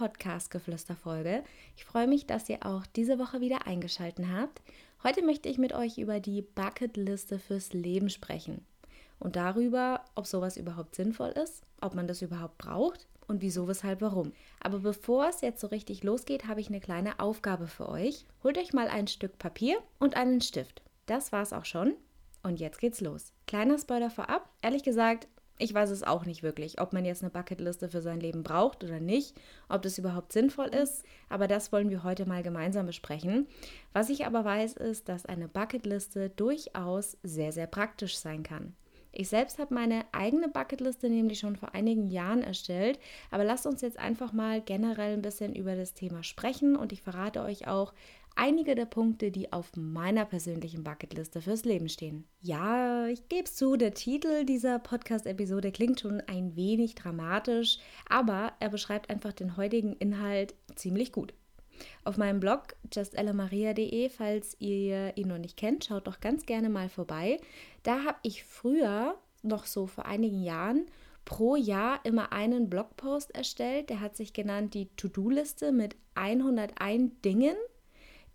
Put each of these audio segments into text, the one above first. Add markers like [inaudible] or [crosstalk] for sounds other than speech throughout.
Podcast-Geflüster-Folge. Ich freue mich, dass ihr auch diese Woche wieder eingeschaltet habt. Heute möchte ich mit euch über die Bucketliste fürs Leben sprechen und darüber, ob sowas überhaupt sinnvoll ist, ob man das überhaupt braucht und wieso, weshalb, warum. Aber bevor es jetzt so richtig losgeht, habe ich eine kleine Aufgabe für euch. Holt euch mal ein Stück Papier und einen Stift. Das war's auch schon. Und jetzt geht's los. Kleiner Spoiler vorab. Ehrlich gesagt, ich weiß es auch nicht wirklich, ob man jetzt eine Bucketliste für sein Leben braucht oder nicht, ob das überhaupt sinnvoll ist, aber das wollen wir heute mal gemeinsam besprechen. Was ich aber weiß, ist, dass eine Bucketliste durchaus sehr, sehr praktisch sein kann. Ich selbst habe meine eigene Bucketliste nämlich schon vor einigen Jahren erstellt, aber lasst uns jetzt einfach mal generell ein bisschen über das Thema sprechen und ich verrate euch auch, einige der Punkte, die auf meiner persönlichen Bucketliste fürs Leben stehen. Ja, ich gebe zu, der Titel dieser Podcast-Episode klingt schon ein wenig dramatisch, aber er beschreibt einfach den heutigen Inhalt ziemlich gut. Auf meinem Blog justelamaria.de, falls ihr ihn noch nicht kennt, schaut doch ganz gerne mal vorbei. Da habe ich früher, noch so vor einigen Jahren, pro Jahr immer einen Blogpost erstellt. Der hat sich genannt die To-Do-Liste mit 101 Dingen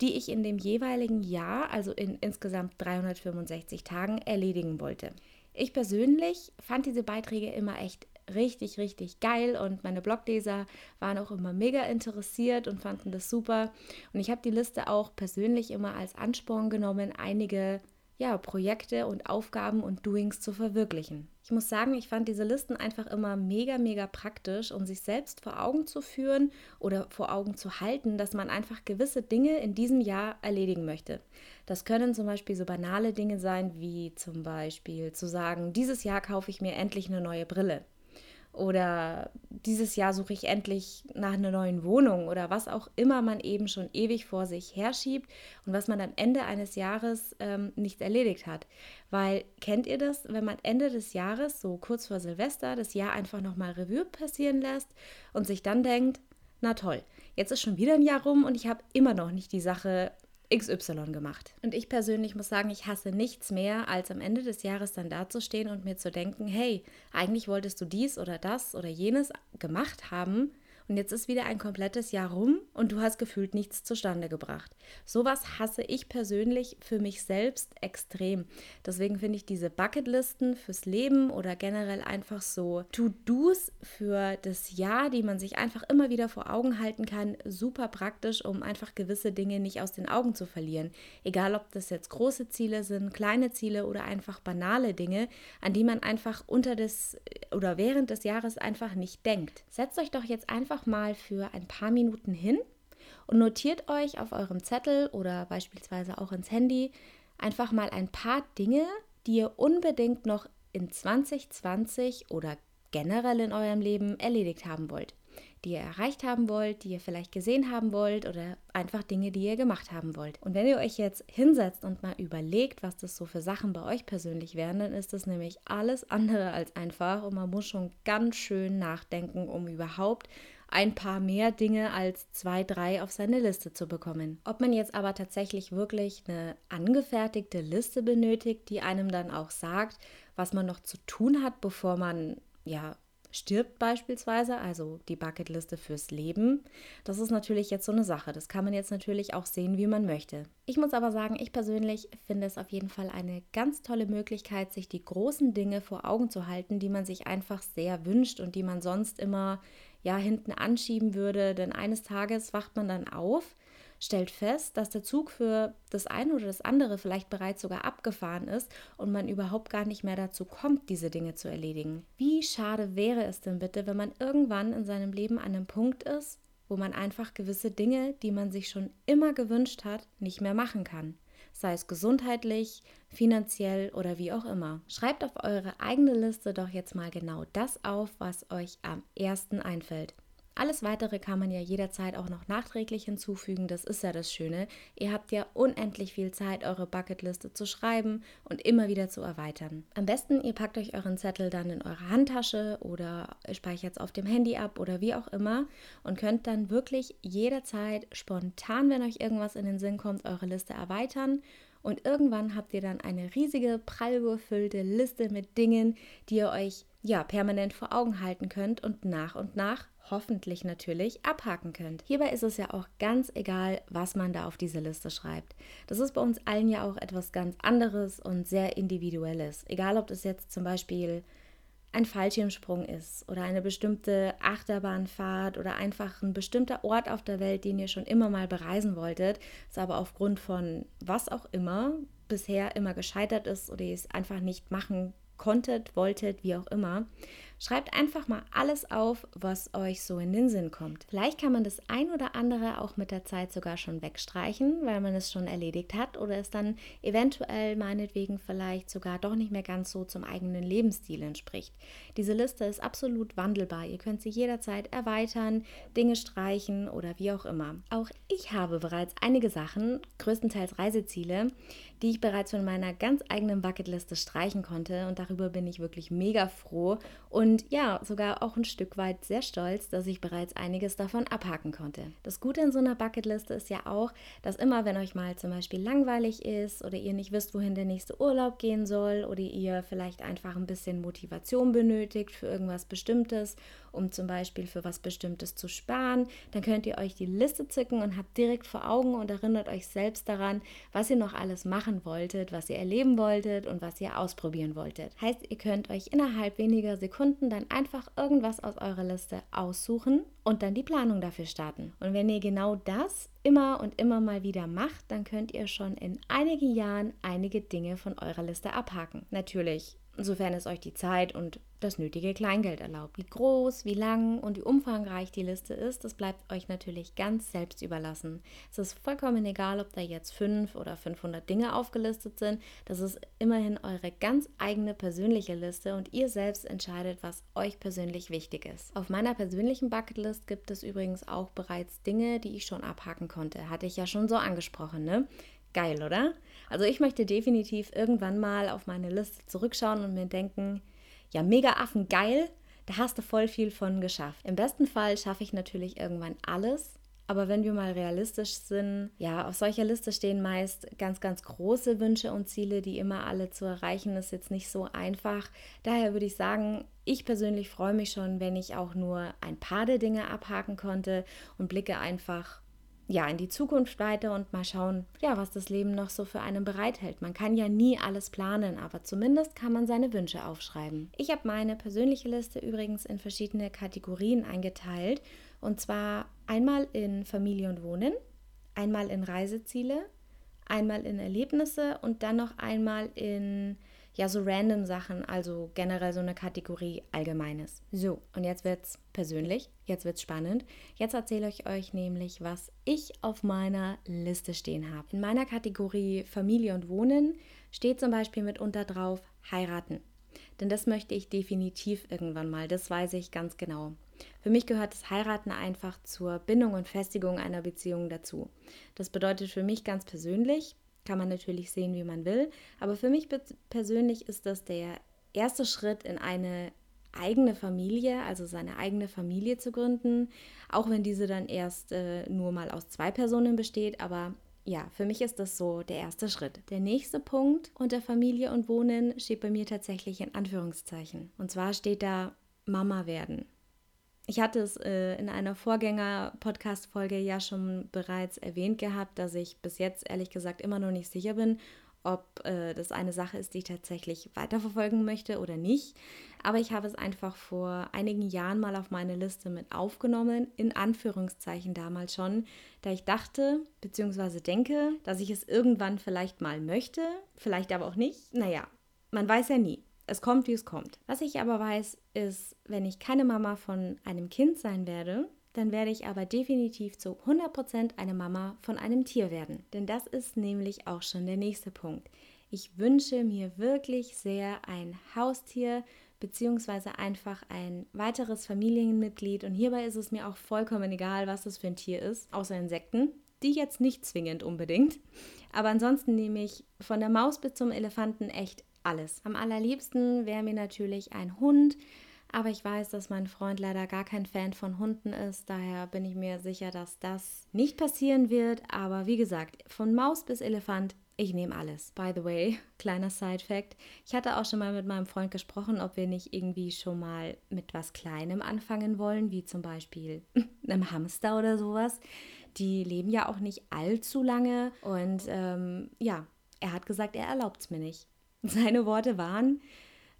die ich in dem jeweiligen Jahr, also in insgesamt 365 Tagen, erledigen wollte. Ich persönlich fand diese Beiträge immer echt richtig, richtig geil und meine Blogleser waren auch immer mega interessiert und fanden das super. Und ich habe die Liste auch persönlich immer als Ansporn genommen, einige ja, Projekte und Aufgaben und Doings zu verwirklichen. Ich muss sagen, ich fand diese Listen einfach immer mega, mega praktisch, um sich selbst vor Augen zu führen oder vor Augen zu halten, dass man einfach gewisse Dinge in diesem Jahr erledigen möchte. Das können zum Beispiel so banale Dinge sein, wie zum Beispiel zu sagen, dieses Jahr kaufe ich mir endlich eine neue Brille oder dieses Jahr suche ich endlich nach einer neuen Wohnung oder was auch immer man eben schon ewig vor sich herschiebt und was man am Ende eines Jahres ähm, nicht erledigt hat. Weil kennt ihr das, wenn man Ende des Jahres, so kurz vor Silvester, das Jahr einfach nochmal Revue passieren lässt und sich dann denkt, na toll, jetzt ist schon wieder ein Jahr rum und ich habe immer noch nicht die Sache XY gemacht. Und ich persönlich muss sagen, ich hasse nichts mehr, als am Ende des Jahres dann dazustehen und mir zu denken, hey, eigentlich wolltest du dies oder das oder jenes gemacht haben und jetzt ist wieder ein komplettes Jahr rum und du hast gefühlt nichts zustande gebracht. Sowas hasse ich persönlich für mich selbst extrem. Deswegen finde ich diese Bucketlisten fürs Leben oder generell einfach so To-Dos für das Jahr, die man sich einfach immer wieder vor Augen halten kann, super praktisch, um einfach gewisse Dinge nicht aus den Augen zu verlieren. Egal, ob das jetzt große Ziele sind, kleine Ziele oder einfach banale Dinge, an die man einfach unter des oder während des Jahres einfach nicht denkt. Setzt euch doch jetzt einfach einfach mal für ein paar Minuten hin und notiert euch auf eurem Zettel oder beispielsweise auch ins Handy einfach mal ein paar Dinge, die ihr unbedingt noch in 2020 oder generell in eurem Leben erledigt haben wollt die ihr erreicht haben wollt, die ihr vielleicht gesehen haben wollt oder einfach Dinge, die ihr gemacht haben wollt. Und wenn ihr euch jetzt hinsetzt und mal überlegt, was das so für Sachen bei euch persönlich wären, dann ist das nämlich alles andere als einfach und man muss schon ganz schön nachdenken, um überhaupt ein paar mehr Dinge als zwei, drei auf seine Liste zu bekommen. Ob man jetzt aber tatsächlich wirklich eine angefertigte Liste benötigt, die einem dann auch sagt, was man noch zu tun hat, bevor man ja stirbt beispielsweise, also die Bucketliste fürs Leben. Das ist natürlich jetzt so eine Sache. Das kann man jetzt natürlich auch sehen, wie man möchte. Ich muss aber sagen, ich persönlich finde es auf jeden Fall eine ganz tolle Möglichkeit, sich die großen Dinge vor Augen zu halten, die man sich einfach sehr wünscht und die man sonst immer ja hinten anschieben würde. Denn eines Tages wacht man dann auf stellt fest, dass der Zug für das eine oder das andere vielleicht bereits sogar abgefahren ist und man überhaupt gar nicht mehr dazu kommt, diese Dinge zu erledigen. Wie schade wäre es denn bitte, wenn man irgendwann in seinem Leben an einem Punkt ist, wo man einfach gewisse Dinge, die man sich schon immer gewünscht hat, nicht mehr machen kann sei es gesundheitlich, finanziell oder wie auch immer. Schreibt auf eure eigene Liste doch jetzt mal genau das auf, was euch am ersten einfällt. Alles weitere kann man ja jederzeit auch noch nachträglich hinzufügen. Das ist ja das Schöne. Ihr habt ja unendlich viel Zeit, eure Bucketliste zu schreiben und immer wieder zu erweitern. Am besten, ihr packt euch euren Zettel dann in eure Handtasche oder speichert es auf dem Handy ab oder wie auch immer und könnt dann wirklich jederzeit spontan, wenn euch irgendwas in den Sinn kommt, eure Liste erweitern und irgendwann habt ihr dann eine riesige, prall gefüllte Liste mit Dingen, die ihr euch ja permanent vor Augen halten könnt und nach und nach hoffentlich natürlich abhaken könnt. Hierbei ist es ja auch ganz egal, was man da auf diese Liste schreibt. Das ist bei uns allen ja auch etwas ganz anderes und sehr individuelles. Egal, ob das jetzt zum Beispiel ein Fallschirmsprung ist oder eine bestimmte Achterbahnfahrt oder einfach ein bestimmter Ort auf der Welt, den ihr schon immer mal bereisen wolltet, es aber aufgrund von was auch immer bisher immer gescheitert ist oder ihr es einfach nicht machen konntet, wolltet, wie auch immer, Schreibt einfach mal alles auf, was euch so in den Sinn kommt. Vielleicht kann man das ein oder andere auch mit der Zeit sogar schon wegstreichen, weil man es schon erledigt hat oder es dann eventuell meinetwegen vielleicht sogar doch nicht mehr ganz so zum eigenen Lebensstil entspricht. Diese Liste ist absolut wandelbar. Ihr könnt sie jederzeit erweitern, Dinge streichen oder wie auch immer. Auch ich habe bereits einige Sachen, größtenteils Reiseziele, die ich bereits von meiner ganz eigenen Bucketliste streichen konnte und darüber bin ich wirklich mega froh und ja, sogar auch ein Stück weit sehr stolz, dass ich bereits einiges davon abhaken konnte. Das Gute in so einer Bucketliste ist ja auch, dass immer, wenn euch mal zum Beispiel langweilig ist oder ihr nicht wisst, wohin der nächste Urlaub gehen soll oder ihr vielleicht einfach ein bisschen Motivation benötigt für irgendwas Bestimmtes um zum Beispiel für was Bestimmtes zu sparen, dann könnt ihr euch die Liste zücken und habt direkt vor Augen und erinnert euch selbst daran, was ihr noch alles machen wolltet, was ihr erleben wolltet und was ihr ausprobieren wolltet. Heißt, ihr könnt euch innerhalb weniger Sekunden dann einfach irgendwas aus eurer Liste aussuchen und dann die Planung dafür starten. Und wenn ihr genau das immer und immer mal wieder macht, dann könnt ihr schon in einigen Jahren einige Dinge von eurer Liste abhaken. Natürlich sofern es euch die Zeit und das nötige Kleingeld erlaubt. Wie groß, wie lang und wie umfangreich die Liste ist, das bleibt euch natürlich ganz selbst überlassen. Es ist vollkommen egal, ob da jetzt fünf oder 500 Dinge aufgelistet sind. Das ist immerhin eure ganz eigene persönliche Liste und ihr selbst entscheidet, was euch persönlich wichtig ist. Auf meiner persönlichen Bucketlist gibt es übrigens auch bereits Dinge, die ich schon abhaken konnte. Hatte ich ja schon so angesprochen, ne? Geil, oder? Also ich möchte definitiv irgendwann mal auf meine Liste zurückschauen und mir denken, ja, mega Affen, geil, da hast du voll viel von geschafft. Im besten Fall schaffe ich natürlich irgendwann alles. Aber wenn wir mal realistisch sind, ja, auf solcher Liste stehen meist ganz, ganz große Wünsche und Ziele, die immer alle zu erreichen, ist jetzt nicht so einfach. Daher würde ich sagen, ich persönlich freue mich schon, wenn ich auch nur ein paar der Dinge abhaken konnte und blicke einfach ja, in die Zukunft weiter und mal schauen, ja, was das Leben noch so für einen bereithält. Man kann ja nie alles planen, aber zumindest kann man seine Wünsche aufschreiben. Ich habe meine persönliche Liste übrigens in verschiedene Kategorien eingeteilt und zwar einmal in Familie und Wohnen, einmal in Reiseziele, einmal in Erlebnisse und dann noch einmal in ja so random Sachen, also generell so eine Kategorie Allgemeines. So, und jetzt wird's persönlich, jetzt wird's spannend. Jetzt erzähle ich euch nämlich, was ich auf meiner Liste stehen habe. In meiner Kategorie Familie und Wohnen steht zum Beispiel mitunter drauf heiraten. Denn das möchte ich definitiv irgendwann mal, das weiß ich ganz genau. Für mich gehört das Heiraten einfach zur Bindung und Festigung einer Beziehung dazu. Das bedeutet für mich ganz persönlich, kann man natürlich sehen, wie man will. Aber für mich persönlich ist das der erste Schritt in eine eigene Familie, also seine eigene Familie zu gründen, auch wenn diese dann erst äh, nur mal aus zwei Personen besteht. Aber ja, für mich ist das so der erste Schritt. Der nächste Punkt unter Familie und Wohnen steht bei mir tatsächlich in Anführungszeichen. Und zwar steht da Mama werden. Ich hatte es äh, in einer Vorgänger-Podcast-Folge ja schon bereits erwähnt gehabt, dass ich bis jetzt ehrlich gesagt immer noch nicht sicher bin, ob äh, das eine Sache ist, die ich tatsächlich weiterverfolgen möchte oder nicht. Aber ich habe es einfach vor einigen Jahren mal auf meine Liste mit aufgenommen, in Anführungszeichen damals schon, da ich dachte bzw. denke, dass ich es irgendwann vielleicht mal möchte, vielleicht aber auch nicht. Naja, man weiß ja nie. Es kommt, wie es kommt. Was ich aber weiß, ist, wenn ich keine Mama von einem Kind sein werde, dann werde ich aber definitiv zu 100% eine Mama von einem Tier werden. Denn das ist nämlich auch schon der nächste Punkt. Ich wünsche mir wirklich sehr ein Haustier beziehungsweise einfach ein weiteres Familienmitglied. Und hierbei ist es mir auch vollkommen egal, was das für ein Tier ist, außer Insekten. Die jetzt nicht zwingend unbedingt. Aber ansonsten nehme ich von der Maus bis zum Elefanten echt alles. Am allerliebsten wäre mir natürlich ein Hund, aber ich weiß, dass mein Freund leider gar kein Fan von Hunden ist. Daher bin ich mir sicher, dass das nicht passieren wird. Aber wie gesagt, von Maus bis Elefant Ich nehme alles. By the way, [laughs] kleiner Side-Fact. Ich hatte auch schon mal mit meinem Freund gesprochen, ob wir nicht irgendwie schon mal mit was Kleinem anfangen wollen, wie zum Beispiel [laughs] einem Hamster oder sowas. Die leben ja auch nicht allzu lange. Und ähm, ja, er hat gesagt, er erlaubt es mir nicht. [laughs] Seine Worte waren,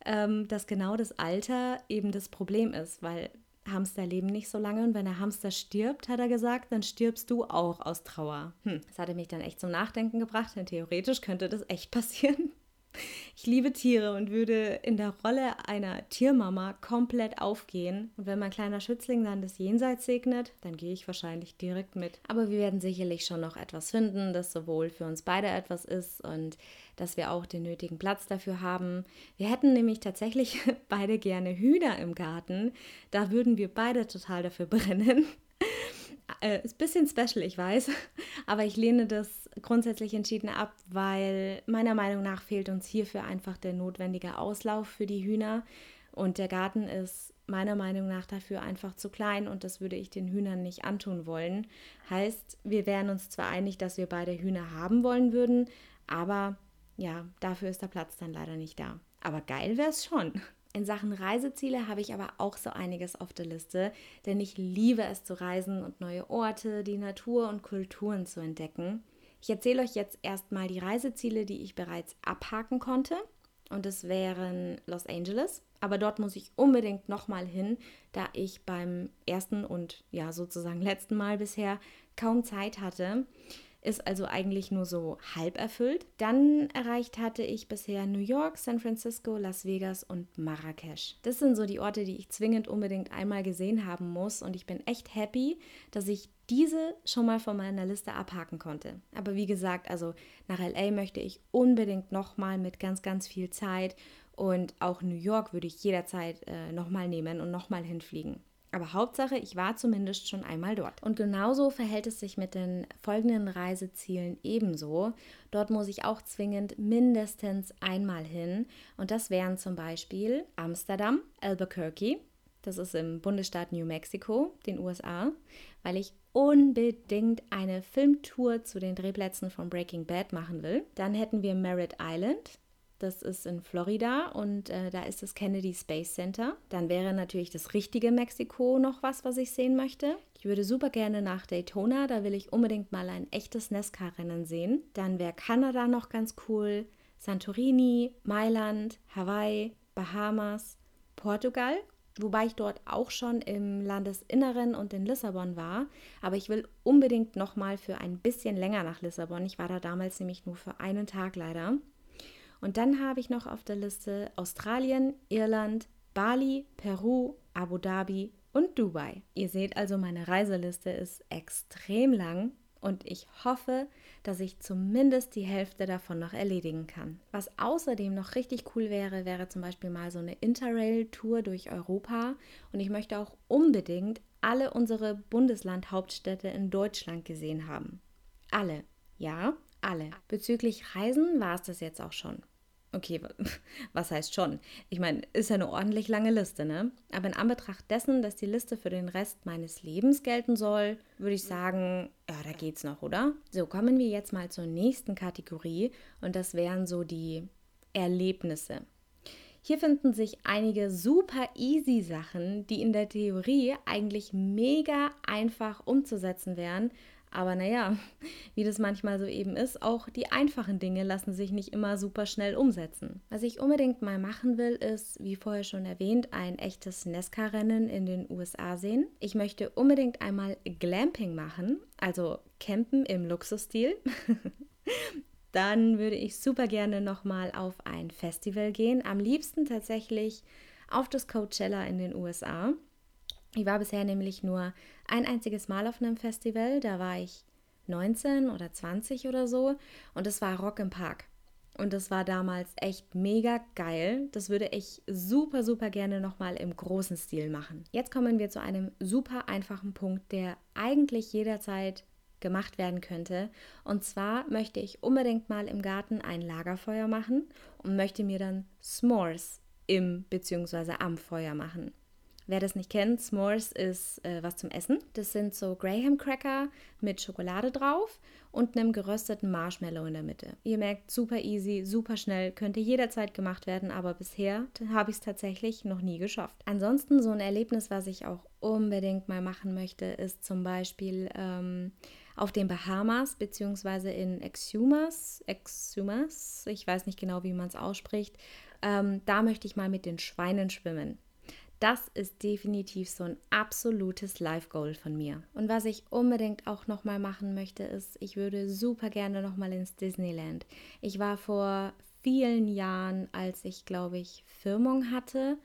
ähm, dass genau das Alter eben das Problem ist, weil Hamster leben nicht so lange und wenn der Hamster stirbt, hat er gesagt, dann stirbst du auch aus Trauer. Hm, das hatte mich dann echt zum Nachdenken gebracht, denn theoretisch könnte das echt [laughs] passieren. Ich liebe Tiere und würde in der Rolle einer Tiermama komplett aufgehen. Und wenn mein kleiner Schützling dann das Jenseits segnet, dann gehe ich wahrscheinlich direkt mit. Aber wir werden sicherlich schon noch etwas finden, das sowohl für uns beide etwas ist und dass wir auch den nötigen Platz dafür haben. Wir hätten nämlich tatsächlich [laughs] beide gerne Hühner im Garten. Da würden wir beide total dafür brennen. [laughs] Äh, ist ein bisschen special, ich weiß, [laughs] aber ich lehne das grundsätzlich entschieden ab, weil meiner Meinung nach fehlt uns hierfür einfach der notwendige Auslauf für die Hühner. Und der Garten ist meiner Meinung nach dafür einfach zu klein und das würde ich den Hühnern nicht antun wollen. Heißt, wir wären uns zwar einig, dass wir beide Hühner haben wollen würden, aber ja, dafür ist der Platz dann leider nicht da. Aber geil wäre es schon. In Sachen Reiseziele habe ich aber auch so einiges auf der Liste, denn ich liebe es zu reisen und neue Orte, die Natur und Kulturen zu entdecken. Ich erzähle euch jetzt erstmal die Reiseziele, die ich bereits abhaken konnte. Und es wären Los Angeles. Aber dort muss ich unbedingt nochmal hin, da ich beim ersten und ja sozusagen letzten Mal bisher kaum Zeit hatte ist also eigentlich nur so halb erfüllt. Dann erreicht hatte ich bisher New York, San Francisco, Las Vegas und Marrakesch. Das sind so die Orte, die ich zwingend unbedingt einmal gesehen haben muss und ich bin echt happy, dass ich diese schon mal von meiner Liste abhaken konnte. Aber wie gesagt, also nach LA möchte ich unbedingt nochmal mit ganz, ganz viel Zeit und auch New York würde ich jederzeit äh, nochmal nehmen und nochmal hinfliegen. Aber Hauptsache, ich war zumindest schon einmal dort. Und genauso verhält es sich mit den folgenden Reisezielen ebenso. Dort muss ich auch zwingend mindestens einmal hin. Und das wären zum Beispiel Amsterdam, Albuquerque, das ist im Bundesstaat New Mexico, den USA, weil ich unbedingt eine Filmtour zu den Drehplätzen von Breaking Bad machen will. Dann hätten wir Merritt Island, das ist in Florida und äh, da ist das Kennedy Space Center. Dann wäre natürlich das richtige Mexiko noch was, was ich sehen möchte. Ich würde super gerne nach Daytona, da will ich unbedingt mal ein echtes Nesca-Rennen sehen. Dann wäre Kanada noch ganz cool, Santorini, Mailand, Hawaii, Bahamas, Portugal wobei ich dort auch schon im Landesinneren und in Lissabon war. Aber ich will unbedingt noch mal für ein bisschen länger nach Lissabon. Ich war da damals nämlich nur für einen Tag leider. Und dann habe ich noch auf der Liste Australien, Irland, Bali, Peru, Abu Dhabi und Dubai. Ihr seht also, meine Reiseliste ist extrem lang und ich hoffe, dass ich zumindest die Hälfte davon noch erledigen kann. Was außerdem noch richtig cool wäre, wäre zum Beispiel mal so eine Interrail-Tour durch Europa und ich möchte auch unbedingt alle unsere Bundeslandhauptstädte in Deutschland gesehen haben. Alle. Ja, alle. Bezüglich Reisen war es das jetzt auch schon. Okay, [laughs] was heißt schon? Ich meine, ist ja eine ordentlich lange Liste, ne? Aber in Anbetracht dessen, dass die Liste für den Rest meines Lebens gelten soll, würde ich sagen, ja, da geht's noch, oder? So, kommen wir jetzt mal zur nächsten Kategorie und das wären so die Erlebnisse. Hier finden sich einige super easy Sachen, die in der Theorie eigentlich mega einfach umzusetzen wären, aber naja, [laughs] wie das manchmal so eben ist, auch die einfachen Dinge lassen sich nicht immer super schnell umsetzen. Was ich unbedingt mal machen will, ist, wie vorher schon erwähnt, ein echtes Nesca-Rennen in den USA sehen. Ich möchte unbedingt einmal Glamping machen, also Campen im Luxusstil. [laughs] Dann würde ich super gerne nochmal auf ein Festival gehen. Am liebsten tatsächlich auf das Coachella in den USA. Ich war bisher nämlich nur ein einziges Mal auf einem Festival. Da war ich 19 oder 20 oder so. Und es war Rock im Park. Und das war damals echt mega geil. Das würde ich super, super gerne nochmal im großen Stil machen. Jetzt kommen wir zu einem super einfachen Punkt, der eigentlich jederzeit gemacht werden könnte. Und zwar möchte ich unbedingt mal im Garten ein Lagerfeuer machen und möchte mir dann S'mores im bzw. am Feuer machen. Wer das nicht kennt, S'mores ist äh, was zum Essen. Das sind so Graham Cracker mit Schokolade drauf und einem gerösteten Marshmallow in der Mitte. Ihr merkt, super easy, super schnell, könnte jederzeit gemacht werden, aber bisher habe ich es tatsächlich noch nie geschafft. Ansonsten so ein Erlebnis, was ich auch unbedingt mal machen möchte, ist zum Beispiel ähm, auf den Bahamas beziehungsweise in Exumas, Exumas, ich weiß nicht genau, wie man es ausspricht. Ähm, da möchte ich mal mit den Schweinen schwimmen. Das ist definitiv so ein absolutes Life-Goal von mir. Und was ich unbedingt auch nochmal machen möchte, ist, ich würde super gerne nochmal ins Disneyland. Ich war vor vielen Jahren, als ich, glaube ich, Firmung hatte,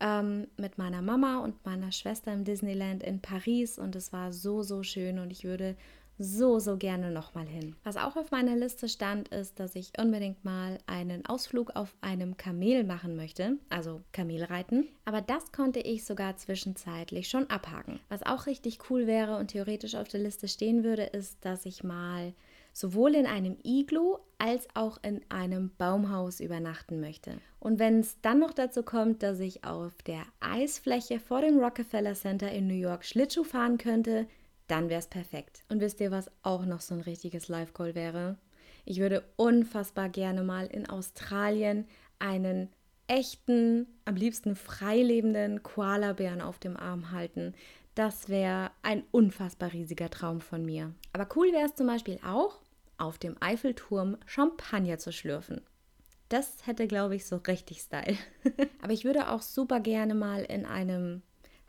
ähm, mit meiner Mama und meiner Schwester im Disneyland in Paris und es war so, so schön und ich würde so, so gerne nochmal hin. Was auch auf meiner Liste stand, ist, dass ich unbedingt mal einen Ausflug auf einem Kamel machen möchte, also Kamelreiten. Aber das konnte ich sogar zwischenzeitlich schon abhaken. Was auch richtig cool wäre und theoretisch auf der Liste stehen würde, ist, dass ich mal sowohl in einem Iglu als auch in einem Baumhaus übernachten möchte. Und wenn es dann noch dazu kommt, dass ich auf der Eisfläche vor dem Rockefeller Center in New York Schlittschuh fahren könnte, dann wäre es perfekt. Und wisst ihr, was auch noch so ein richtiges Live-Call wäre? Ich würde unfassbar gerne mal in Australien einen echten, am liebsten freilebenden Koalabären auf dem Arm halten. Das wäre ein unfassbar riesiger Traum von mir. Aber cool wäre es zum Beispiel auch, auf dem Eiffelturm Champagner zu schlürfen. Das hätte, glaube ich, so richtig Style. [laughs] Aber ich würde auch super gerne mal in einem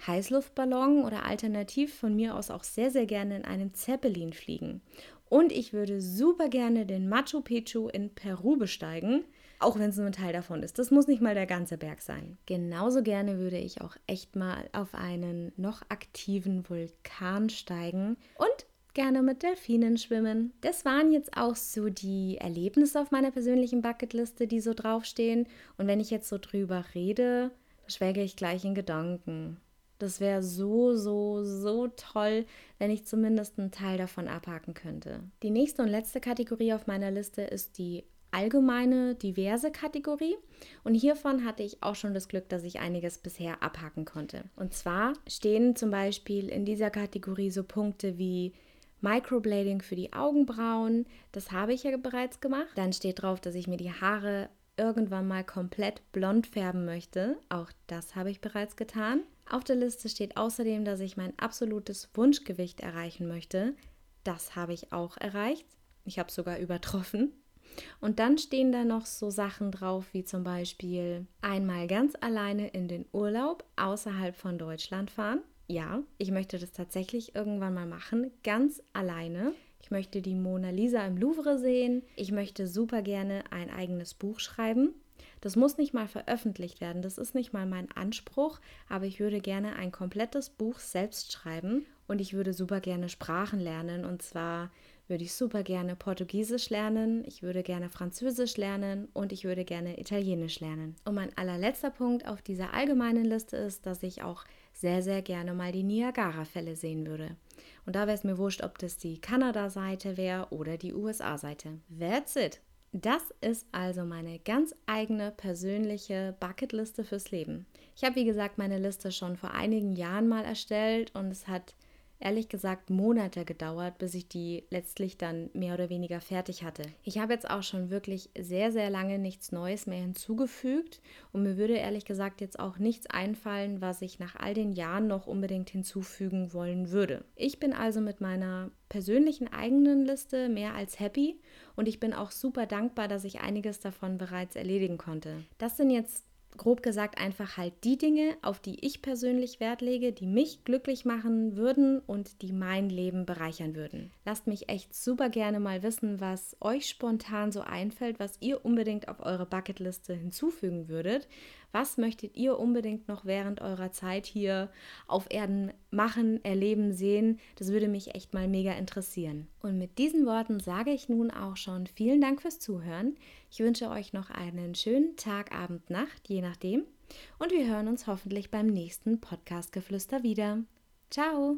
Heißluftballon oder alternativ von mir aus auch sehr, sehr gerne in einem Zeppelin fliegen. Und ich würde super gerne den Machu Picchu in Peru besteigen, auch wenn es nur ein Teil davon ist. Das muss nicht mal der ganze Berg sein. Genauso gerne würde ich auch echt mal auf einen noch aktiven Vulkan steigen und gerne mit Delfinen schwimmen. Das waren jetzt auch so die Erlebnisse auf meiner persönlichen Bucketliste, die so draufstehen. Und wenn ich jetzt so drüber rede, schwelge ich gleich in Gedanken. Das wäre so, so, so toll, wenn ich zumindest einen Teil davon abhaken könnte. Die nächste und letzte Kategorie auf meiner Liste ist die allgemeine, diverse Kategorie. Und hiervon hatte ich auch schon das Glück, dass ich einiges bisher abhaken konnte. Und zwar stehen zum Beispiel in dieser Kategorie so Punkte wie Microblading für die Augenbrauen. Das habe ich ja bereits gemacht. Dann steht drauf, dass ich mir die Haare irgendwann mal komplett blond färben möchte. Auch das habe ich bereits getan. Auf der Liste steht außerdem, dass ich mein absolutes Wunschgewicht erreichen möchte. Das habe ich auch erreicht. Ich habe sogar [laughs] übertroffen. Und dann stehen da noch so Sachen drauf, wie zum Beispiel einmal ganz alleine in den Urlaub außerhalb von Deutschland fahren. Ja, ich möchte das tatsächlich irgendwann mal machen, ganz alleine. Ich möchte die Mona Lisa im Louvre sehen. Ich möchte super gerne ein eigenes Buch schreiben. Das muss nicht mal veröffentlicht werden, das ist nicht mal mein Anspruch, aber ich würde gerne ein komplettes Buch selbst schreiben und ich würde super gerne Sprachen lernen und zwar würde ich super gerne Portugiesisch lernen, ich würde gerne Französisch lernen und ich würde gerne Italienisch lernen. Und mein allerletzter Punkt auf dieser allgemeinen Liste ist, dass ich auch sehr, sehr gerne mal die Niagara-Fälle sehen würde. Und da wäre es mir wurscht, ob das die Kanada-Seite wäre oder die USA-Seite. That's it. Das ist also meine ganz eigene persönliche Bucketliste fürs Leben. Ich habe, wie gesagt, meine Liste schon vor einigen Jahren mal erstellt und es hat ehrlich gesagt Monate gedauert, bis ich die letztlich dann mehr oder weniger fertig hatte. Ich habe jetzt auch schon wirklich sehr, sehr lange nichts Neues mehr hinzugefügt und mir würde ehrlich gesagt jetzt auch nichts einfallen, was ich nach all den Jahren noch unbedingt hinzufügen wollen würde. Ich bin also mit meiner persönlichen eigenen Liste mehr als happy und ich bin auch super dankbar, dass ich einiges davon bereits erledigen konnte. Das sind jetzt grob gesagt einfach halt die Dinge, auf die ich persönlich Wert lege, die mich glücklich machen würden und die mein Leben bereichern würden. Lasst mich echt super gerne mal wissen, was euch spontan so einfällt, was ihr unbedingt auf eure Bucketliste hinzufügen würdet. Was möchtet ihr unbedingt noch während eurer Zeit hier auf Erden machen, erleben, sehen? Das würde mich echt mal mega interessieren. Und mit diesen Worten sage ich nun auch schon vielen Dank fürs Zuhören. Ich wünsche euch noch einen schönen Tag, Abend, Nacht, je nachdem. Und wir hören uns hoffentlich beim nächsten Podcast-Geflüster wieder. Ciao!